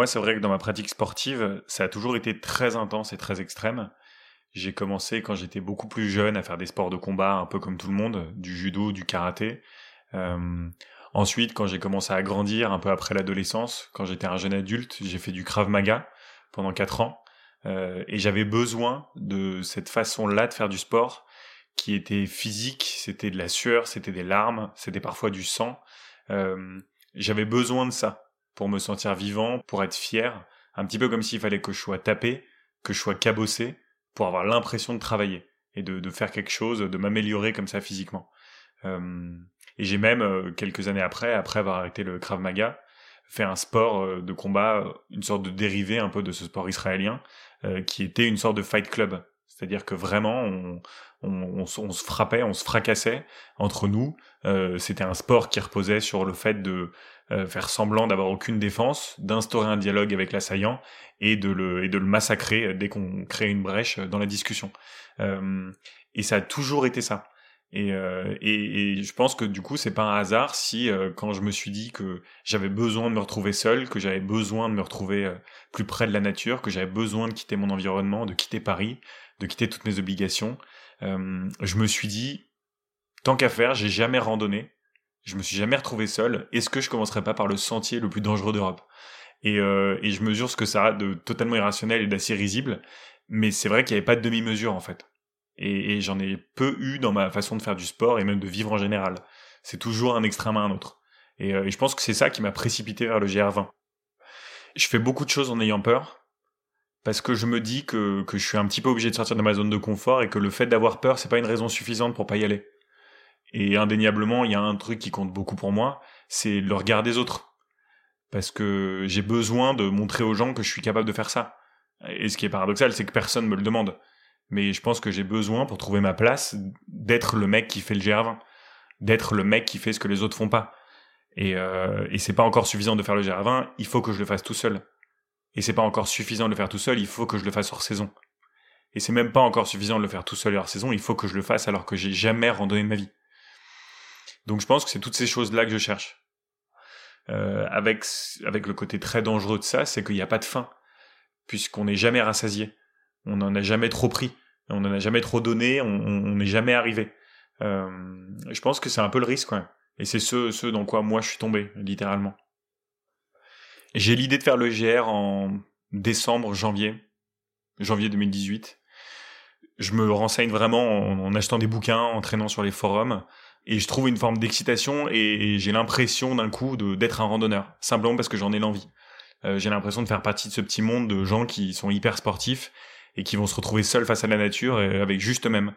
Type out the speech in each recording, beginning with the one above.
moi, c'est vrai que dans ma pratique sportive, ça a toujours été très intense et très extrême. J'ai commencé quand j'étais beaucoup plus jeune à faire des sports de combat, un peu comme tout le monde, du judo, du karaté. Euh, ensuite, quand j'ai commencé à grandir, un peu après l'adolescence, quand j'étais un jeune adulte, j'ai fait du krav maga pendant quatre ans. Euh, et j'avais besoin de cette façon-là de faire du sport qui était physique, c'était de la sueur, c'était des larmes, c'était parfois du sang. Euh, j'avais besoin de ça pour me sentir vivant, pour être fier, un petit peu comme s'il fallait que je sois tapé, que je sois cabossé, pour avoir l'impression de travailler et de, faire quelque chose, de m'améliorer comme ça physiquement. Euh, et j'ai même, euh, quelques années après, après avoir arrêté le Krav Maga, fait un sport euh, de combat, une sorte de dérivé un peu de ce sport israélien, qui était une sorte de fight club. C'est-à-dire que vraiment, on, on, on, se frappait, on se fracassait entre nous. Euh, C'était un sport qui reposait sur le fait de euh, faire semblant d'avoir aucune défense, d'instaurer un dialogue avec l'assaillant et de le et de le massacrer dès qu'on crée une brèche dans la discussion. Euh, et ça a toujours été ça. Et, euh, et, et, je pense que du coup, c'est pas un hasard si euh, quand je me suis dit que j'avais besoin de me retrouver seul, que j'avais besoin de me retrouver euh, plus près de la nature, que j'avais besoin de quitter mon environnement, de quitter Paris, de quitter toutes mes obligations, euh, je me suis dit, tant qu'à faire, j'ai jamais randonné, je me suis jamais retrouvé seul, est-ce que je commencerais pas par le sentier le plus dangereux d'Europe? Et, euh, et je mesure ce que ça a de totalement irrationnel et d'assez risible, mais c'est vrai qu'il n'y avait pas de demi-mesure en fait. Et, et j'en ai peu eu dans ma façon de faire du sport et même de vivre en général. C'est toujours un extrême à un autre. Et, euh, et je pense que c'est ça qui m'a précipité vers le GR20. Je fais beaucoup de choses en ayant peur, parce que je me dis que, je suis un petit peu obligé de sortir de ma zone de confort et que le fait d'avoir peur, c'est pas une raison suffisante pour pas y aller. Et indéniablement, il y a un truc qui compte beaucoup pour moi, c'est le regard des autres. Parce que j'ai besoin de montrer aux gens que je suis capable de faire ça. Et ce qui est paradoxal, c'est que personne me le demande. Mais je pense que j'ai besoin, pour trouver ma place, d'être le mec qui fait le GR20. D'être le mec qui fait ce que les autres font pas. Et, euh, et c'est pas encore suffisant de faire le GR20, il faut que je le fasse tout seul. Et c'est pas encore suffisant de le faire tout seul, il faut que je le fasse hors saison. Et c'est même pas encore suffisant de le faire tout seul hors saison, il faut que je le fasse alors que j'ai jamais randonné ma vie. Donc je pense que c'est toutes ces choses-là que je cherche. Euh, avec, avec le côté très dangereux de ça, c'est qu'il n'y a pas de fin, puisqu'on n'est jamais rassasié. On n'en a jamais trop pris, on n'en a jamais trop donné, on n'est jamais arrivé. Euh, je pense que c'est un peu le risque, ouais. Et c'est ce, ce dans quoi moi je suis tombé, littéralement. J'ai l'idée de faire le GR en décembre, janvier, janvier 2018. Je me renseigne vraiment en, achetant des bouquins, en traînant sur les forums, et je trouve une forme d'excitation et, j'ai l'impression d'un coup d'être un randonneur, simplement parce que j'en ai l'envie. Euh, j'ai l'impression de faire partie de ce petit monde de gens qui sont hyper sportifs et qui vont se retrouver seuls face à la nature et avec juste eux-mêmes.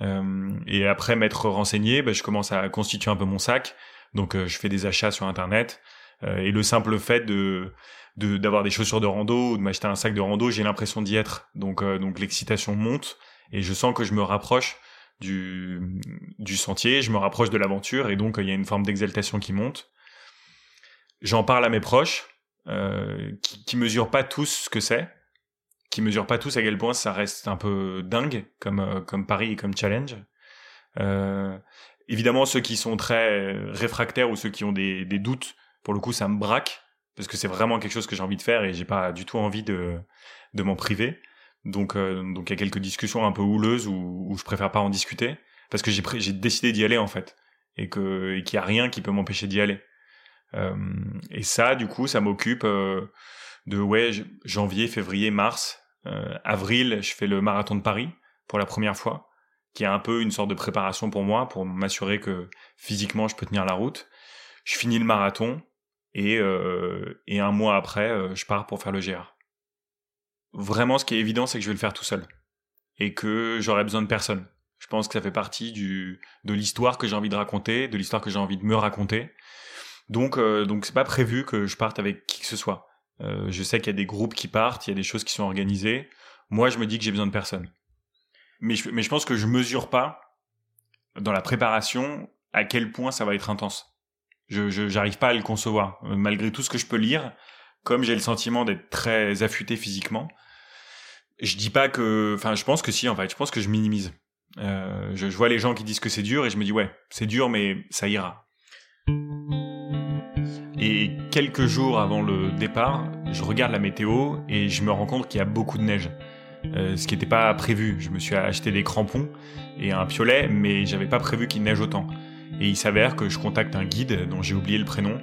Euh, et après m'être renseigné, bah, je commence à constituer un peu mon sac. Donc euh, je fais des achats sur internet. Euh, et le simple fait de d'avoir des chaussures de rando ou de m'acheter un sac de rando, j'ai l'impression d'y être. Donc euh, donc l'excitation monte et je sens que je me rapproche du du sentier, je me rapproche de l'aventure et donc il y a une forme d'exaltation qui monte. J'en parle à mes proches euh, qui, qui mesurent pas tous ce que c'est, qui mesurent pas tous à quel point ça reste un peu dingue comme euh, comme pari et comme challenge. Euh, évidemment ceux qui sont très réfractaires ou ceux qui ont des, des doutes pour le coup, ça me braque parce que c'est vraiment quelque chose que j'ai envie de faire et j'ai pas du tout envie de de m'en priver. Donc euh, donc il y a quelques discussions un peu houleuses où, où je préfère pas en discuter parce que j'ai j'ai décidé d'y aller en fait et que et qu'il y a rien qui peut m'empêcher d'y aller. Euh, et ça, du coup, ça m'occupe euh, de ouais janvier, février, mars, euh, avril, je fais le marathon de Paris pour la première fois, qui est un peu une sorte de préparation pour moi pour m'assurer que physiquement je peux tenir la route. Je finis le marathon, et, euh, et un mois après, euh, je pars pour faire le GR. Vraiment, ce qui est évident, c'est que je vais le faire tout seul et que j'aurai besoin de personne. Je pense que ça fait partie du de l'histoire que j'ai envie de raconter, de l'histoire que j'ai envie de me raconter. Donc, euh, donc c'est pas prévu que je parte avec qui que ce soit. Euh, je sais qu'il y a des groupes qui partent, il y a des choses qui sont organisées. Moi, je me dis que j'ai besoin de personne. Mais je, mais je pense que je mesure pas dans la préparation à quel point ça va être intense. Je j'arrive pas à le concevoir euh, malgré tout ce que je peux lire. Comme j'ai le sentiment d'être très affûté physiquement, je dis pas que, enfin, je pense que si en fait, je pense que je minimise. Euh, je, vois les gens qui disent que c'est dur et je me dis ouais, c'est dur mais ça ira. Et quelques jours avant le départ, je regarde la météo et je me rends compte qu'il y a beaucoup de neige. Euh, ce qui n'était pas prévu. Je me suis acheté des crampons et un piolet, mais j'avais pas prévu qu'il neige autant. Et il s'avère que je contacte un guide dont j'ai oublié le prénom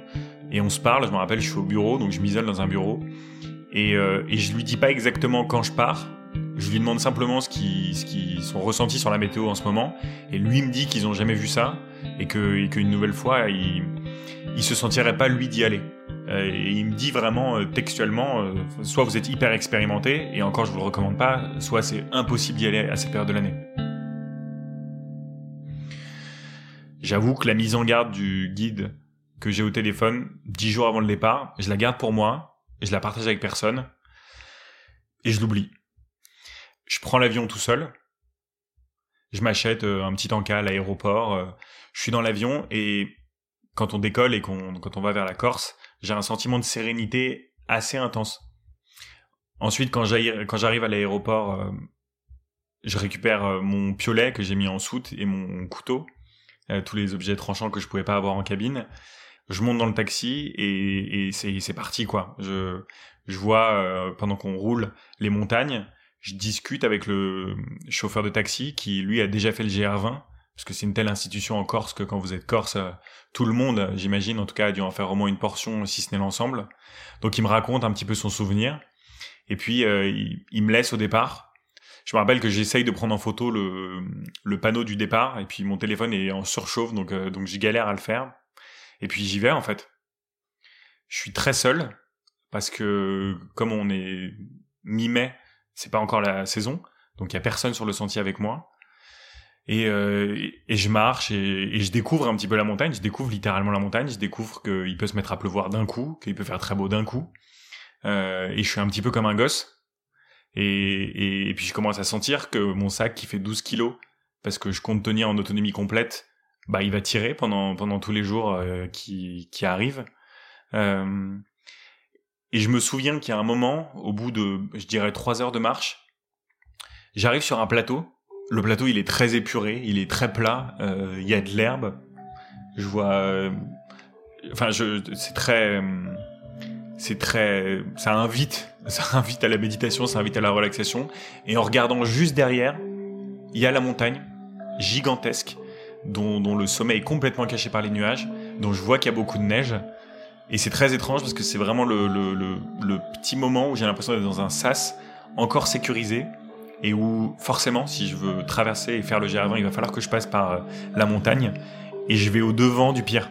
et on se parle. Je me rappelle, je suis au bureau, donc je m'isole dans un bureau et, euh, je lui dis pas exactement quand je pars. Je lui demande simplement ce qui, ce qui sont ressentis sur la météo en ce moment et lui me dit qu'ils ont jamais vu ça et qu'une nouvelle fois il, se sentirait pas lui d'y aller. Euh, et il me dit vraiment euh, textuellement, soit vous êtes hyper expérimenté, et encore je vous le recommande pas, soit c'est impossible d'y aller à cette période de l'année. J'avoue que la mise en garde du guide que j'ai au téléphone dix jours avant le départ, je la garde pour moi, et je la partage avec personne, et je l'oublie. Je prends l'avion tout seul, je m'achète un petit encas à l'aéroport, je suis dans l'avion, et quand on décolle et qu'on, quand on va vers la Corse, j'ai un sentiment de sérénité assez intense. Ensuite, quand j'arrive à l'aéroport, euh, je récupère euh, mon piolet que j'ai mis en soute et mon couteau, euh, tous les objets tranchants que je pouvais pas avoir en cabine. Je monte dans le taxi et, et c'est parti quoi. Je, je vois pendant qu'on roule les montagnes, je discute avec le chauffeur de taxi qui lui a déjà fait le GR20 parce que c'est une telle institution en Corse que quand vous êtes Corse, euh, tout le monde, j'imagine, en tout cas, a dû en faire au moins une portion, si ce n'est l'ensemble. Donc il me raconte un petit peu son souvenir, et puis euh, il, me laisse au départ. Je me rappelle que j'essaye de prendre en photo le, le, panneau du départ, et puis mon téléphone est en surchauffe, donc, euh, donc j'y galère à le faire. Et puis j'y vais en fait. Je suis très seul, parce que comme on est mi-mai, c'est pas encore la saison, donc il y a personne sur le sentier avec moi. Et, euh, et, je marche et, et, je découvre un petit peu la montagne. Je découvre littéralement la montagne. Je découvre qu'il peut se mettre à pleuvoir d'un coup, qu'il peut faire très beau d'un coup. Euh, et je suis un petit peu comme un gosse. Et, et, puis je commence à sentir que mon sac qui fait 12 kilos, parce que je compte tenir en autonomie complète, bah il va tirer pendant pendant tous les jours euh, qui qui arrivent. Euh, et je me souviens qu'il y a un moment, au bout de, je dirais, trois heures de marche, j'arrive sur un plateau le plateau, il est très épuré, il est très plat. Euh, il y a de l'herbe. Je vois. Enfin, je, c'est très, c'est très, ça invite, ça invite à la méditation, ça invite à la relaxation. Et en regardant juste derrière, il y a la montagne gigantesque, dont, le sommet est complètement caché par les nuages, dont je vois qu'il y a beaucoup de neige. Et c'est très étrange parce que c'est vraiment le, petit moment où j'ai l'impression d'être dans un sas encore sécurisé et où forcément, si je veux traverser et faire le GR20, il va falloir que je passe par euh, la montagne et je vais au devant du pire.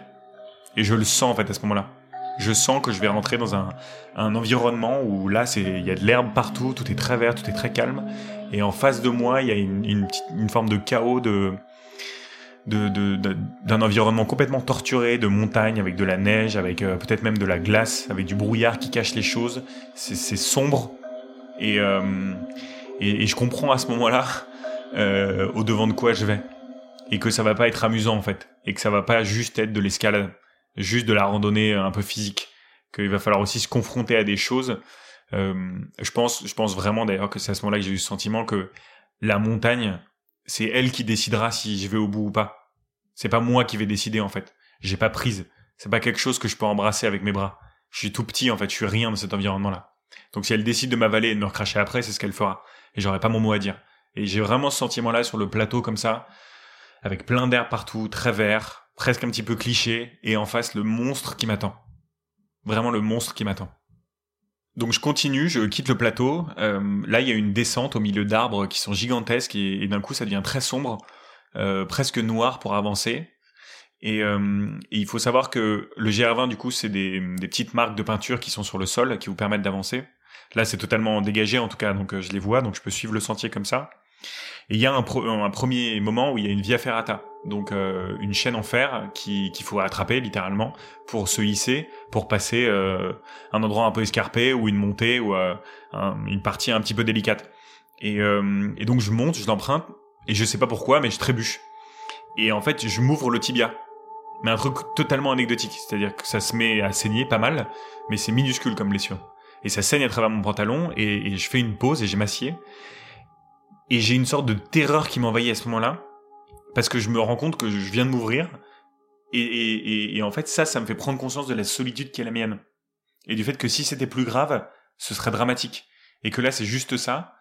Et je le sens en fait à ce moment-là. Je sens que je vais rentrer dans un, environnement où là, il y a de l'herbe partout, tout est très vert, tout est très calme. Et en face de moi, il y a une, forme de chaos d'un environnement complètement torturé, de montagne avec de la neige, avec euh, peut-être même de la glace, avec du brouillard qui cache les choses. C'est sombre et euh, et, je comprends à ce moment-là euh, au devant de quoi je vais et que ça va pas être amusant en fait et que ça va pas juste être de l'escalade, juste de la randonnée un peu physique, qu'il va falloir aussi se confronter à des choses. Euh, je pense, je pense vraiment d'ailleurs que c'est à ce moment-là que j'ai eu ce sentiment que la montagne, c'est elle qui décidera si je vais au bout ou pas. C'est pas moi qui vais décider en fait. J'ai pas prise. C'est pas quelque chose que je peux embrasser avec mes bras. Je suis tout petit en fait. Je suis rien dans cet environnement-là. Donc si elle décide de m'avaler et de me recracher après, c'est ce qu'elle fera et j'aurais pas mon mot à dire. Et j'ai vraiment ce sentiment-là sur le plateau comme ça, avec plein d'air partout, très vert, presque un petit peu cliché, et en face le monstre qui m'attend. Vraiment le monstre qui m'attend. Donc je continue, je quitte le plateau. Euh, là, il y a une descente au milieu d'arbres qui sont gigantesques et, d'un coup, ça devient très sombre, euh, presque noir pour avancer. Et, euh, et, il faut savoir que le GR20, du coup, c'est des, petites marques de peinture qui sont sur le sol qui vous permettent d'avancer. Là, c'est totalement dégagé en tout cas, donc je les vois, donc je peux suivre le sentier comme ça. Et il y a un, un, premier moment où il y a une via ferrata, donc euh, une chaîne en fer qu'il faut attraper littéralement pour se hisser, pour passer euh, un endroit un peu escarpé ou une montée ou euh, une partie un petit peu délicate. Et, et donc je monte, je l'emprunte et je sais pas pourquoi, mais je trébuche. Et en fait, je m'ouvre le tibia. Mais un truc totalement anecdotique, c'est-à-dire que ça se met à saigner pas mal, mais c'est minuscule comme blessure et ça saigne à travers mon pantalon et, je fais une pause et j'ai m'assieds et j'ai une sorte de terreur qui m'envahit à ce moment-là parce que je me rends compte que je viens de m'ouvrir Et, en fait, ça, ça me fait prendre conscience de la solitude qui est la mienne. Et du fait que si c'était plus grave, ce serait dramatique. Et que là, c'est juste ça.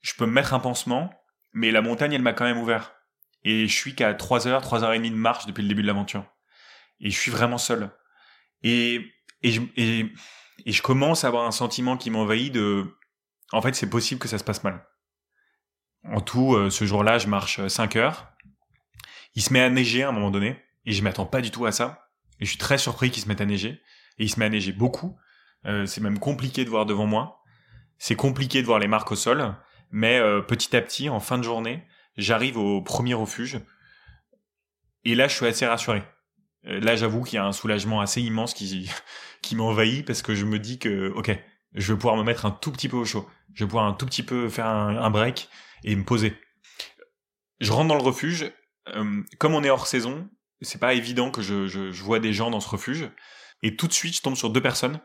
Je peux me mettre un pansement, mais la montagne, elle m'a quand même ouvert. Et je suis qu'à 3 heures, 3 heures et demie de marche depuis le début de l'aventure. Et je suis vraiment seul. Et, et, et, et je commence à avoir un sentiment qui m'envahit de, en fait, c'est possible que ça se passe mal. En tout, euh, ce jour-là, je marche 5 heures. Il se met à neiger à un moment donné, et je m'attends pas du tout à ça. Et je suis très surpris qu'il se mette à neiger. Et il se met à neiger beaucoup. Euh, c'est même compliqué de voir devant moi. C'est compliqué de voir les marques au sol. Mais euh, petit à petit, en fin de journée, j'arrive au premier refuge. Et là, je suis assez rassuré. Euh, là, j'avoue qu'il y a un soulagement assez immense qui, qui m'envahit parce que je me dis que, ok, je vais pouvoir me mettre un tout petit peu au chaud. Je vais pouvoir un tout petit peu faire un break et me poser. Je rentre dans le refuge. Euh, comme on est hors saison, c'est pas évident que je, vois des gens dans ce refuge. Et tout de suite, je tombe sur deux personnes,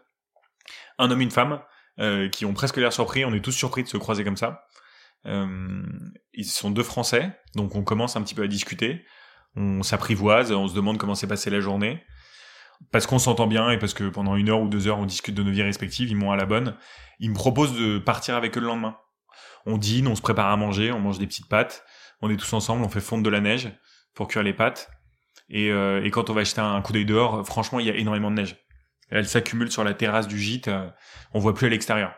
un homme, une femme, euh, qui ont presque l'air surpris. On est tous surpris de se croiser comme ça. Euh, ils sont deux Français, donc on commence un petit peu à discuter. On s'apprivoise, on se demande comment s'est passée la journée. Parce qu'on s'entend bien et parce que pendant une heure ou deux heures, on discute de nos vies respectives, ils m'ont à la bonne. Ils me proposent de partir avec eux le lendemain on dîne, on se prépare à manger, on mange des petites pâtes, on est tous ensemble, on fait fondre de la neige pour cuire les pâtes. Et, euh, quand on va jeter un coup d'œil dehors, franchement, il y a énormément de neige. Elle s'accumule sur la terrasse du gîte, euh, on voit plus à l'extérieur.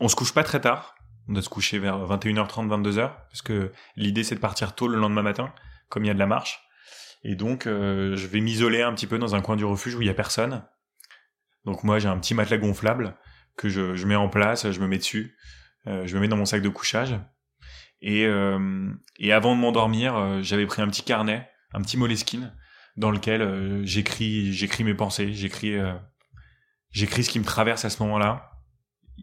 On se couche pas très tard, on doit se coucher vers 21h30, 22h, parce que l'idée c'est de partir tôt le lendemain matin, comme il y a de la marche. Et donc, euh, je vais m'isoler un petit peu dans un coin du refuge où il y a personne. Donc moi, j'ai un petit matelas gonflable que je, je mets en place, je me mets dessus. Euh, je me mets dans mon sac de couchage. Et, euh, et avant de m'endormir, euh, j'avais pris un petit carnet, un petit moleskine, dans lequel j'écris, j'écris mes pensées, j'écris, j'écris ce qui me traverse à ce moment-là,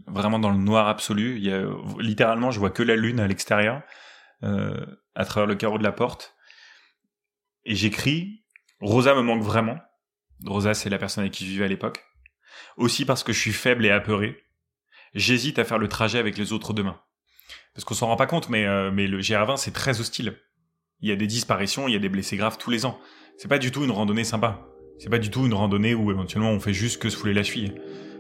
vraiment dans le noir absolu. Il y a, littéralement, je vois que la lune à l'extérieur, à travers le carreau de la porte. Et j'écris, Rosa me manque vraiment. Rosa, c'est la personne avec qui je vivais à l'époque. Aussi parce que je suis faible et apeuré j'hésite à faire le trajet avec les autres demain. Parce qu'on s'en rend pas compte, mais, euh, mais le GR20, c'est très hostile. Il y a des disparitions, il y a des blessés graves tous les ans. C'est pas du tout une randonnée sympa. C'est pas du tout une randonnée où éventuellement on fait juste que se fouler la cheville.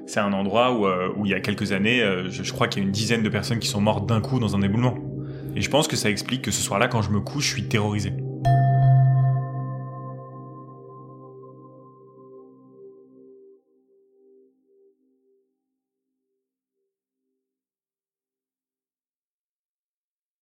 C'est un endroit où, euh, où il y a quelques années, euh, je, crois qu'il y a une dizaine de personnes qui sont mortes d'un coup dans un éboulement. Et je pense que ça explique que ce soir-là, quand je me couche, je suis terrorisé.